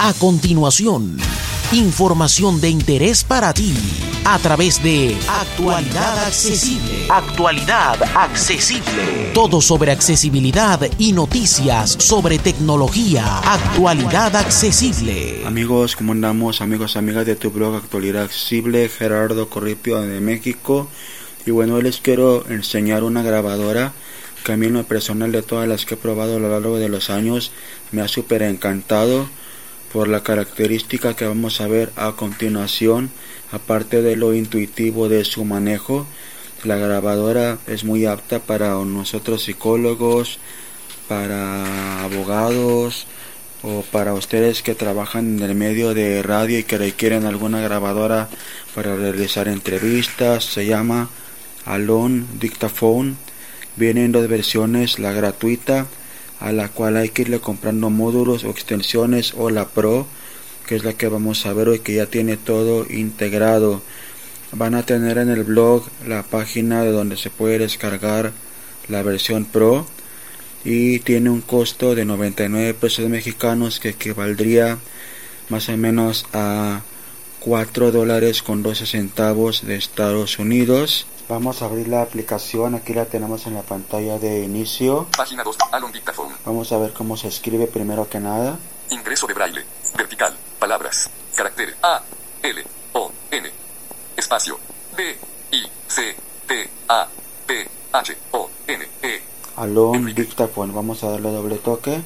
A continuación, información de interés para ti a través de Actualidad Accesible. Actualidad Accesible. Todo sobre accesibilidad y noticias sobre tecnología. Actualidad Accesible. Amigos, ¿cómo andamos? Amigos, amigas de tu blog Actualidad Accesible, Gerardo Corripio de México. Y bueno, hoy les quiero enseñar una grabadora que a mí en lo personal de todas las que he probado a lo largo de los años me ha súper encantado por la característica que vamos a ver a continuación, aparte de lo intuitivo de su manejo. La grabadora es muy apta para nosotros psicólogos, para abogados o para ustedes que trabajan en el medio de radio y que requieren alguna grabadora para realizar entrevistas. Se llama Alon Dictaphone. Vienen dos versiones, la gratuita a la cual hay que irle comprando módulos o extensiones o la Pro que es la que vamos a ver hoy que ya tiene todo integrado. Van a tener en el blog la página de donde se puede descargar la versión Pro y tiene un costo de 99 pesos mexicanos que equivaldría más o menos a 4 dólares con 12 centavos de Estados Unidos Vamos a abrir la aplicación, aquí la tenemos en la pantalla de inicio. Página 2, Alon Dictaphone. Vamos a ver cómo se escribe primero que nada. Ingreso de braille. Vertical. Palabras. Carácter A. L. O. N. Espacio. B. I. C. T. A. P. H. O. N. E. Alon Dictaphone. Vamos a darle doble toque.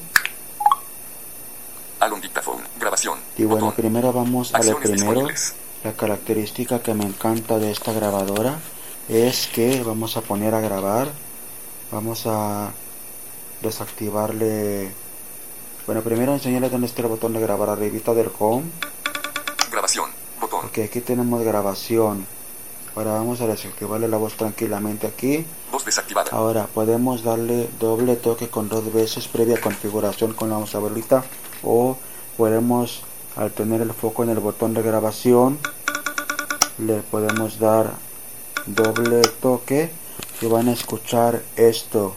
Alon Dictaphone. Grabación. Y bueno, primero vamos a lo primero. La característica que me encanta de esta grabadora es que vamos a poner a grabar vamos a desactivarle bueno primero enseñarles dónde está el botón de grabar arribita del home. Grabación botón. Ok aquí tenemos grabación. Ahora vamos a desactivarle la voz tranquilamente aquí. Voz desactivada. Ahora podemos darle doble toque con dos veces previa configuración con la vamos ahorita o podemos al tener el foco en el botón de grabación le podemos dar doble toque y van a escuchar esto.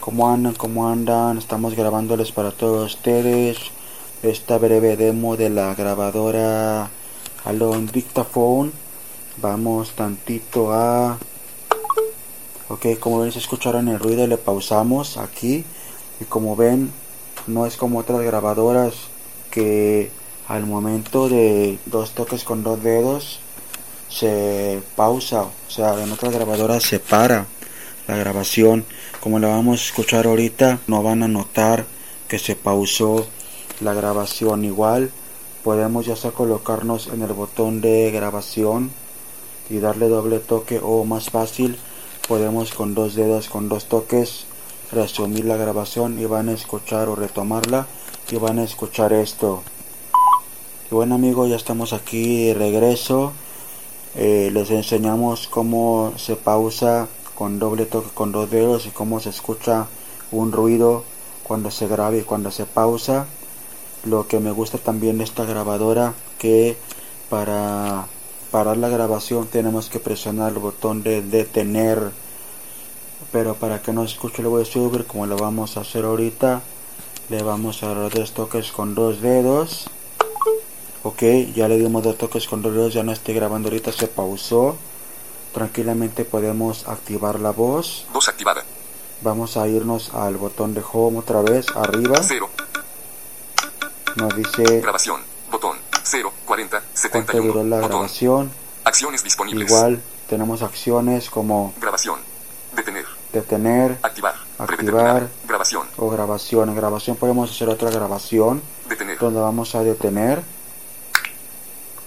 Como andan como andan estamos grabándoles para todos ustedes esta breve demo de la grabadora. Alon Dictaphone. Vamos tantito a ok como ven se escucharon el ruido le pausamos aquí. Y como ven no es como otras grabadoras que al momento de dos toques con dos dedos se pausa, o sea, en otras grabadoras se para la grabación. Como la vamos a escuchar ahorita, no van a notar que se pausó la grabación. Igual podemos ya sea colocarnos en el botón de grabación y darle doble toque o más fácil podemos con dos dedos con dos toques resumir la grabación y van a escuchar o retomarla y van a escuchar esto y bueno amigos ya estamos aquí regreso eh, les enseñamos cómo se pausa con doble toque con dos dedos y cómo se escucha un ruido cuando se graba y cuando se pausa. Lo que me gusta también de esta grabadora que para parar la grabación tenemos que presionar el botón de detener. Pero para que no se escuche le voy a subir como lo vamos a hacer ahorita le vamos a dar dos toques con dos dedos ok ya le dimos dos toques con dos dedos ya no estoy grabando ahorita se pausó. Tranquilamente podemos activar la voz. Voz activada. Vamos a irnos al botón de home otra vez arriba. Cero. nos dice grabación botón 0 40 cuánto 71 duró la botón. grabación. Acciones disponibles. Igual tenemos acciones como grabación detener. detener activar Activar. grabación. o grabación. En grabación podemos hacer otra grabación detener. donde vamos a detener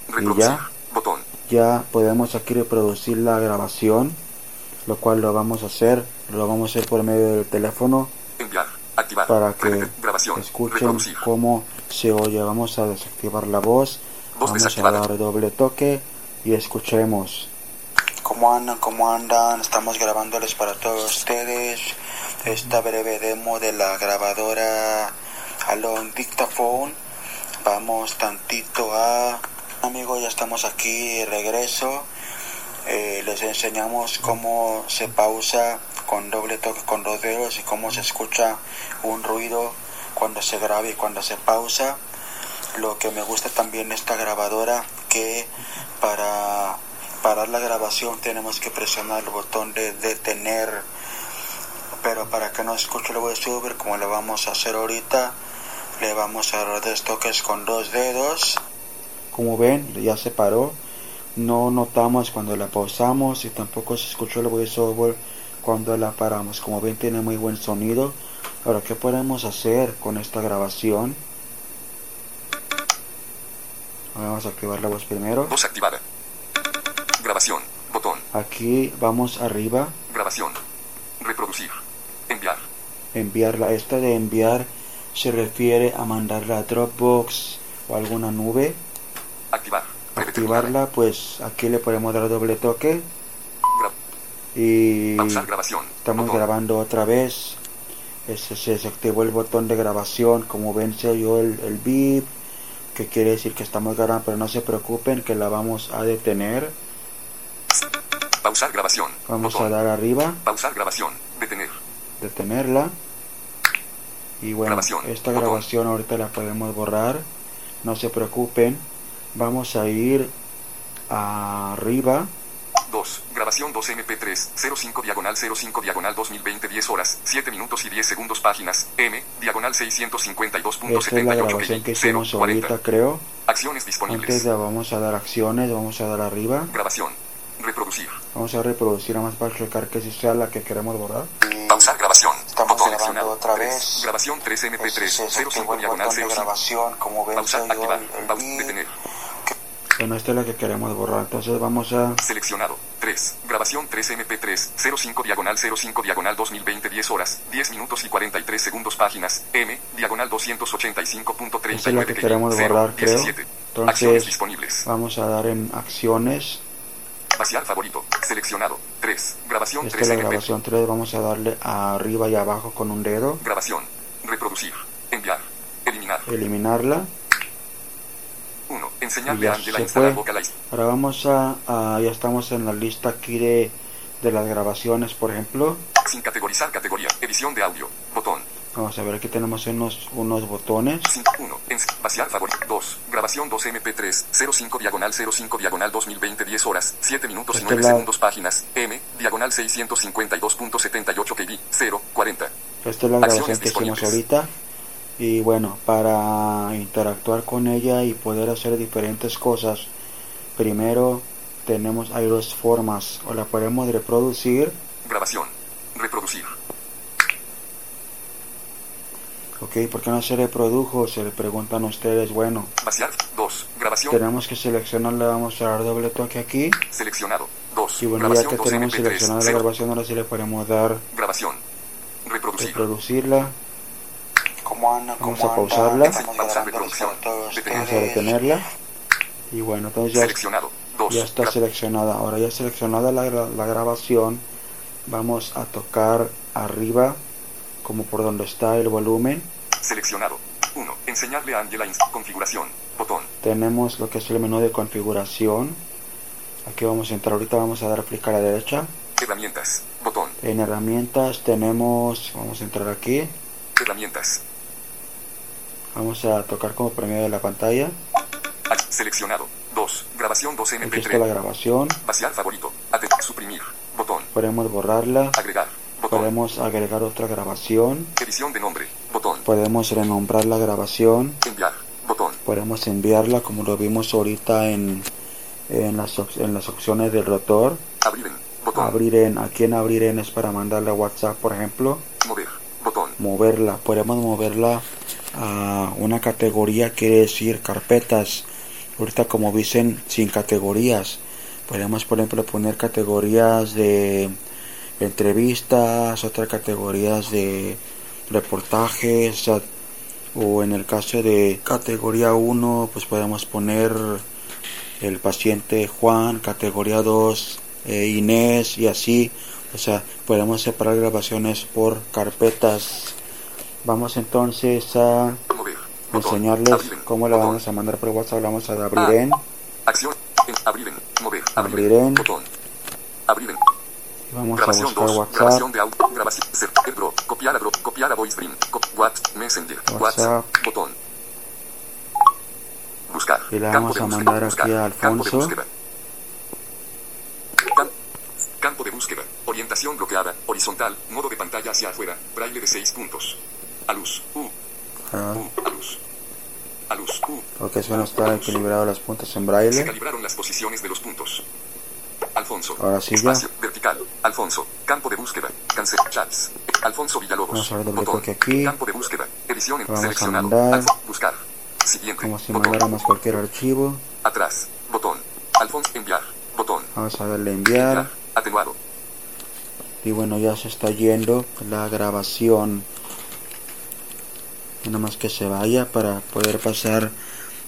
reproducir ya. botón. Ya podemos aquí reproducir la grabación lo cual lo vamos a hacer lo vamos a hacer por medio del teléfono enviar activar para que grabación escuchen reproducir. cómo se oye. Vamos a desactivar la voz Voz vamos a dar doble toque y escuchemos. Cómo andan cómo andan estamos grabándoles para todos ustedes esta breve demo de la grabadora Alon Dictaphone. Vamos tantito a amigos ya estamos aquí regreso Eh, les enseñamos cómo se pausa con doble toque con dos dedos y cómo se escucha un ruido cuando se graba y cuando se pausa. Lo que me gusta también esta grabadora que para parar la grabación tenemos que presionar el botón de detener. Pero para que no escuche el voiceover como lo vamos a hacer ahorita, le vamos a dar dos toques con dos dedos. Como ven, ya se paró. No notamos cuando la pausamos y tampoco se escuchó el voiceover cuando la paramos. Como ven, tiene muy buen sonido. Ahora, ¿qué podemos hacer con esta grabación? Vamos a activar la voz primero. Voz activada. Grabación. Botón. Aquí vamos arriba. Grabación. Reproducir. Enviar. Enviarla. Esta de enviar se refiere a mandarla a Dropbox o alguna nube. Activar. Activarla, pues aquí le podemos dar doble toque. Y estamos grabando otra vez. Ese se desactivó el botón de grabación. Como ven, se oyó el, el beep. Que quiere decir que estamos grabando, pero no se preocupen que la vamos a detener. Pausar grabación. Vamos Botón. a dar arriba, Pausar grabación. Detener. detenerla. Y bueno, Grabación, esta botón. grabación ahorita la podemos borrar. No se preocupen. Vamos a ir arriba. 2. Grabación 2 MP3 05 diagonal 05 diagonal 2020 10 horas 7 minutos y 10 segundos páginas M diagonal 652.78 Esta es la grabación que hicimos ahorita, creo. Acciones Antes disponibles. de vamos a dar acciones, vamos a dar arriba. Grabación. Reproducir. Vamos a reproducir nada más para checar que si sea la que queremos borrar. Pausar grabación. Estamos Botón grabando otra vez. Grabación 3 MP3 Ese se activó 05 el diagonal botón de 05. grabación, como ven, Pausar. Activar. Detener. Bueno, esta es la que queremos borrar. Entonces vamos a Seleccionado. 3. Grabación 3 MP3 05 diagonal 05 diagonal 2020 10 horas 10 minutos y 43 segundos páginas M diagonal 285.39 Esta es la que queremos 0, borrar, creo. 17. Entonces- Acciones disponibles. vamos a dar en acciones. Vaciar favorito. Seleccionado. 3. Grabación Esta 3 es la MP. grabación 3. Vamos a darle arriba y abajo con un dedo. Grabación. Reproducir. Enviar. Eliminar. Eliminarla. 1. Y Enseñarle ya a Angela a se instalar fue. Ahora vamos a, a- ya estamos en la lista aquí de, de las grabaciones, por ejemplo. Sin categorizar categoría. Edición de audio. Botón. Vamos a ver, aquí tenemos unos, unos botones. 1. Vaciar favorito. 2. Grabación 2 MP3 05 diagonal 05 diagonal 2020 10 horas 7 minutos y Esta 9 es la- segundos páginas M diagonal 652.78 KB 0 40. Esta es la grabación que hicimos ahorita. Y bueno, para interactuar con ella y poder hacer diferentes cosas, primero tenemos, hay dos formas. O la podemos reproducir, Grabación. Reproducir. ok, ¿por qué no se reprodujo? Se le preguntan ustedes, bueno, Vaciar. 2. Grabación. tenemos que seleccionar, le vamos a dar doble toque aquí. Seleccionado. 2. Y bueno, ya que 2 tenemos MP3 seleccionada la 0. grabación, ahora sí le podemos dar Grabación. Reproducir. reproducirla. ¿Cómo anda? Vamos ¿Cómo a pausarla. Vamos a detenerla. Y bueno, entonces ya, Seleccionado. 2. ya está seleccionada. Ahora ya seleccionada la, la grabación, vamos a tocar arriba, como por donde está el volumen. Seleccionado. 1. Enseñarle a Angela configuración. Botón. Tenemos lo que es el menú de configuración. Aquí vamos a entrar, ahorita vamos a dar clic a la derecha. Herramientas. Botón. En herramientas tenemos, vamos a entrar aquí. Herramientas. Vamos a tocar como por medio de la pantalla. Seleccionado. 2. Grabación 2 Aquí está la MP3. grabación. Vaciar favorito. Suprimir. Botón. Podemos borrarla. Agregar. Botón. Podemos agregar otra grabación. Edición de nombre. Botón. Podemos renombrar la grabación. Enviar. Botón. Podemos enviarla como lo vimos ahorita en, en, las, en las opciones del rotor. Abrir en. Botón. Abrir en, aquí en abrir en es para mandarle a WhatsApp, por ejemplo. Mover. Botón. Moverla. Podemos moverla a una categoría, quiere decir carpetas. Ahorita como dicen, sin categorías. Podemos, por ejemplo, poner categorías de entrevistas, otras categorías de reportajes, o en el caso de categoría 1 pues podemos poner el paciente Juan, categoría 2 eh, Inés y así, o sea, podemos separar grabaciones por carpetas. Vamos entonces a enseñarles cómo la vamos a mandar por WhatsApp, la vamos a abrir Ah. en, Acción. Abrir en. Mover. Abrir en. Botón. Abrir en. Vamos Grabación a buscar 2. WhatsApp. Grabación de audio. Grabación. Airdrop. Copiar a, dro- copiar a VoiceDream. Co- What. Messenger. WhatsApp. Botón. Buscar. Y Campo vamos a mandar Buscar. aquí a Campo de Alfonso. búsqueda. Cam- Campo de búsqueda. Orientación bloqueada. Horizontal. Modo de pantalla hacia afuera. Braille de 6 puntos. A luz. U. Ah, U. A luz. A luz. U. porque suena estar equilibrado las puntas en Se braille. calibraron las posiciones de los puntos. Alfonso. Ahora sí ya. Espacio. Vertical. Alfonso. Campo de búsqueda. Cancel. Chats. Alfonso Villalobos. Vamos a Botón. toque aquí. Campo de búsqueda. Edición en Vamos a seleccionado. mandar. Alfo- buscar. Siguiente. Como si Botón. mandáramos cualquier archivo. Atrás. Botón. Alfonso. Enviar. Botón. Vamos a darle enviar. Enviar. Atenuado. Y bueno, ya se está yendo la grabación. Nada más que se vaya para poder pasar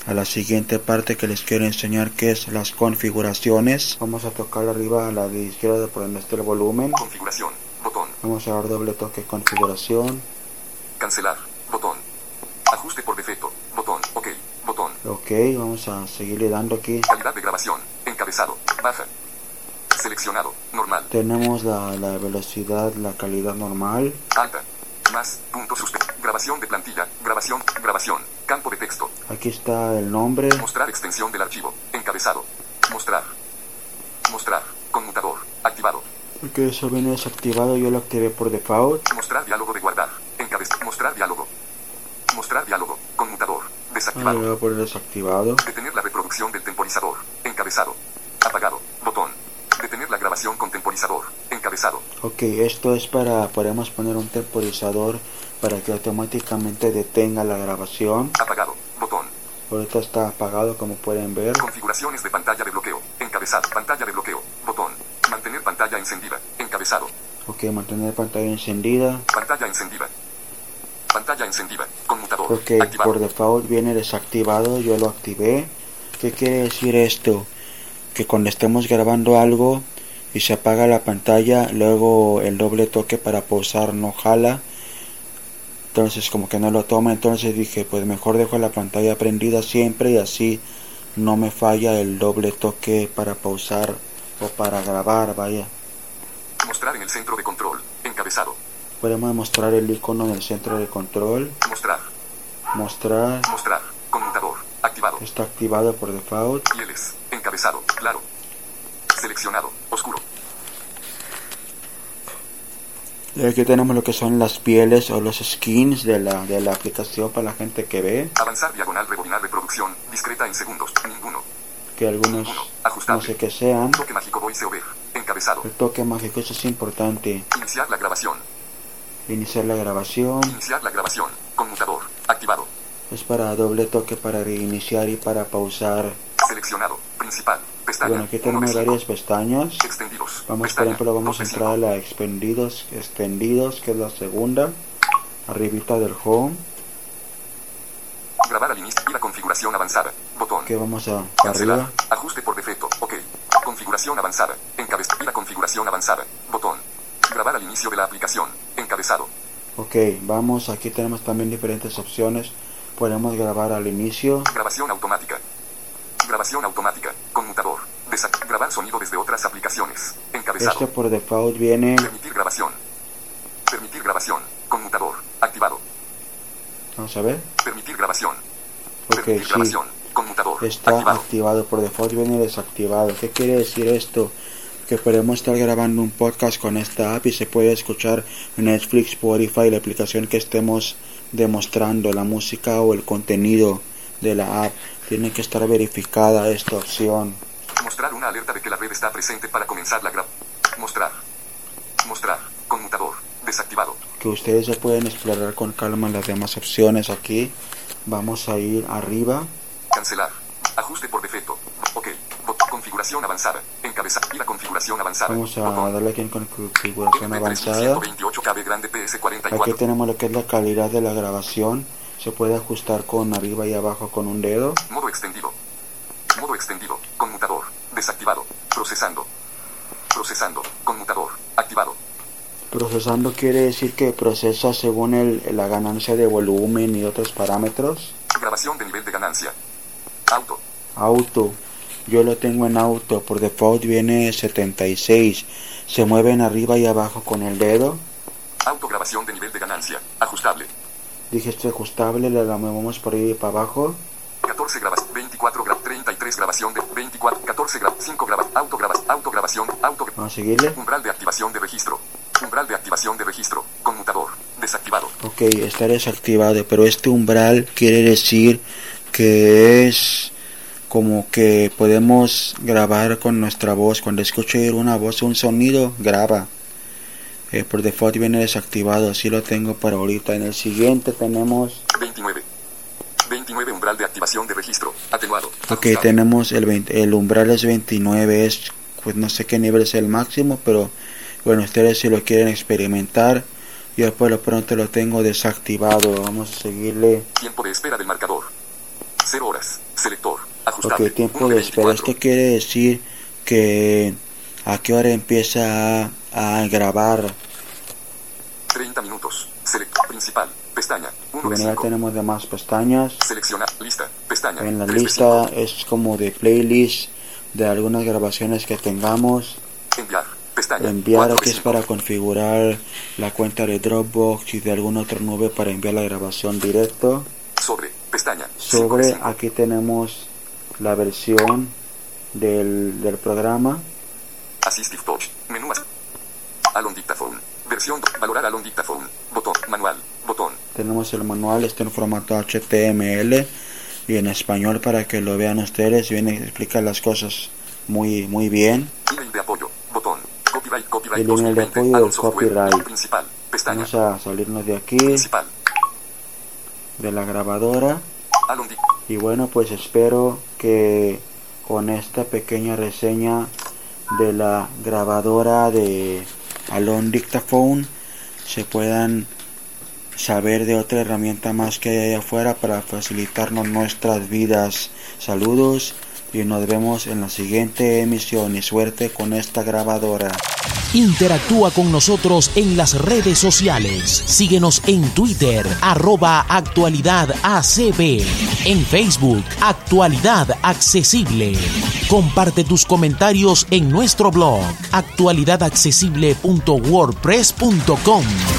a la siguiente parte que les quiero enseñar que es las configuraciones. Vamos a tocar arriba a la de izquierda por donde está el volumen. Configuración. Botón. Vamos a dar doble toque configuración. Cancelar. Botón. Ajuste por defecto. Botón. OK. Botón. Ok, vamos a seguirle dando aquí. Calidad de grabación. Encabezado. Baja. Seleccionado. Normal. Tenemos la, la velocidad, la calidad normal. Alta. Más. Punto suspe. Grabación de plantilla. Grabación. Grabación. Campo de texto. Aquí está el nombre. Mostrar extensión del archivo. Encabezado. Mostrar. Mostrar. Conmutador. Activado. Que eso viene desactivado, yo lo activé por default. Mostrar diálogo de guardar. Encabez. Mostrar diálogo. Mostrar diálogo. Conmutador. Ah, Desactivado. voy a poner desactivado. Detener la reproducción del temporizador. Encabezado. Apagado. Botón. Detener la grabación con temporizador. Encabezado. Ok, esto es para, podemos poner un temporizador para que automáticamente detenga la grabación. Apagado. Botón. Ahorita está apagado como pueden ver. Configuraciones de pantalla de bloqueo. Encabezado. Pantalla de bloqueo. Botón. Mantener pantalla encendida. Encabezado. Ok, mantener pantalla encendida. Pantalla encendida. Pantalla encendida. Conmutador. Ok, Activado. por default viene desactivado, yo lo activé. ¿Qué quiere decir esto? Que cuando estemos grabando algo y se apaga la pantalla, luego el doble toque para pausar no jala. Entonces como que no lo toma, entonces dije pues mejor dejo la pantalla prendida siempre y así no me falla el doble toque para pausar o para grabar, vaya. Mostrar en el centro de control. Encabezado. Podemos mostrar el icono en el centro de control, Mostrar. mostrar, Mostrar. Conmutador. Activado. está activado por default. Pieles. Encabezado. Claro. Seleccionado. Oscuro. Y aquí tenemos lo que son las pieles o los skins de la, de la aplicación para la gente que ve, Avanzar diagonal rebobinar reproducción. Discreta en segundos. Ninguno. que algunos no sé qué sean. Toque mágico voice over. Encabezado. El toque mágico, eso es importante. Iniciar la grabación. Iniciar la grabación, Iniciar la grabación. Conmutador. Activado. es para doble toque para reiniciar y para pausar. Seleccionado. Principal. Pestaña. Bueno, aquí tenemos 1 de varias 5. pestañas. Extendidos. Vamos, por Pestaña. ejemplo, vamos a 2 de entrar a 5. la extendidos, extendidos, que es la segunda, arribita del home, Grabar al inicio. Ir a configuración avanzada. Botón. que vamos a Cancelar. arriba. Ajuste por defecto. OK. Configuración avanzada. Encabezado. Ir a configuración avanzada. Botón. Grabar al inicio de la aplicación. Encabezado. Ok, vamos, aquí tenemos también diferentes opciones. Podemos grabar al inicio, Grabación automática. Grabación automática. Grabar sonido desde otras aplicaciones. Encabezado. Este por default viene, Permitir grabación. Permitir grabación. Conmutador. Activado. vamos a ver, Permitir grabación. ok, Permitir sí, grabación. Conmutador. está Activado. activado, por default viene desactivado. ¿Qué quiere decir esto? Que podemos estar grabando un podcast con esta app y se puede escuchar Netflix, Spotify, la aplicación que estemos demostrando, la música o el contenido de la app. Tiene que estar verificada esta opción. Mostrar una alerta de que la red está presente para comenzar la grab. Mostrar. Mostrar. Conmutador. Desactivado. que ustedes ya pueden explorar con calma las demás opciones aquí. Vamos a ir arriba. Cancelar. Ajuste por defecto. OK. Configuración avanzada. Encabezar. Ir a configuración avanzada. Vamos a Botón. darle aquí en configuración MP3128 avanzada. Aquí PS44. tenemos lo que es la calidad de la grabación. Se puede ajustar con arriba y abajo con un dedo. Modo extendido. Desactivado. Procesando. Procesando. Conmutador. Activado. Procesando quiere decir que procesa según el, la ganancia de volumen y otros parámetros. Grabación de nivel de ganancia. Auto. Auto. Yo lo tengo en auto, por default viene 76. Se mueven arriba y abajo con el dedo. Autograbación de nivel de ganancia. Ajustable. Dije esto ajustable, le la movemos por ahí para abajo. 14 grabas, 3 grabación de 24, 14 grab, 5 grab, auto grabas, auto Vamos a seguirle. Umbral de activación de registro. Umbral de activación de registro. Conmutador. Desactivado. Ok, está desactivado, pero este umbral quiere decir que es como que podemos grabar con nuestra voz. Cuando escuche una voz, un sonido, graba. Eh, por default viene desactivado, así lo tengo para ahorita. En el siguiente tenemos 29. 29 umbral de activación de registro. Atenuado. Ok, tenemos el, 20 el umbral es 29, es pues no sé qué nivel es el máximo, pero bueno, ustedes si lo quieren experimentar, yo por lo pronto lo tengo desactivado. Vamos a seguirle. Tiempo de espera del marcador. 0 horas. Selector. Ajustable. Ok, tiempo de espera. 24. Esto quiere decir que a qué hora empieza a, a grabar. 30 minutos. Selector principal. Pestaña. 1 de Bueno, ya 5. tenemos demás pestañas. Seleccionar. Lista. Pestaña. En la 3 de lista 5. es como de playlist de algunas grabaciones que tengamos. Enviar. Pestaña. Enviar 4 de aquí es 5. para configurar la cuenta de Dropbox y de alguna otra nube para enviar la grabación directo. Sobre. Pestaña. 5 Sobre de 5. aquí tenemos la versión del, del programa. Assistive Touch. Menú. Alon Dictaphone. Versión. Valorar Alon Dictaphone. Botón. Manual. Botón. Tenemos el manual, está en formato HTML y en español para que lo vean ustedes. Viene explica las cosas muy muy bien. Email de apoyo. Botón. Copyright. Copyright. El email de 2020. apoyo del copyright. Principal. Pestaña. Vamos a salirnos de aquí, Principal. de la grabadora. Y bueno, pues espero que con esta pequeña reseña de la grabadora de Alon Dictaphone se puedan saber de otra herramienta más que hay allá afuera para facilitarnos nuestras vidas. Saludos y nos vemos en la siguiente emisión y suerte con esta grabadora. Interactúa con nosotros en las redes sociales. Síguenos en Twitter, arroba actualidad. En Facebook, Actualidad Accesible. Comparte tus comentarios en nuestro blog, actualidadaccesible.wordpress.com.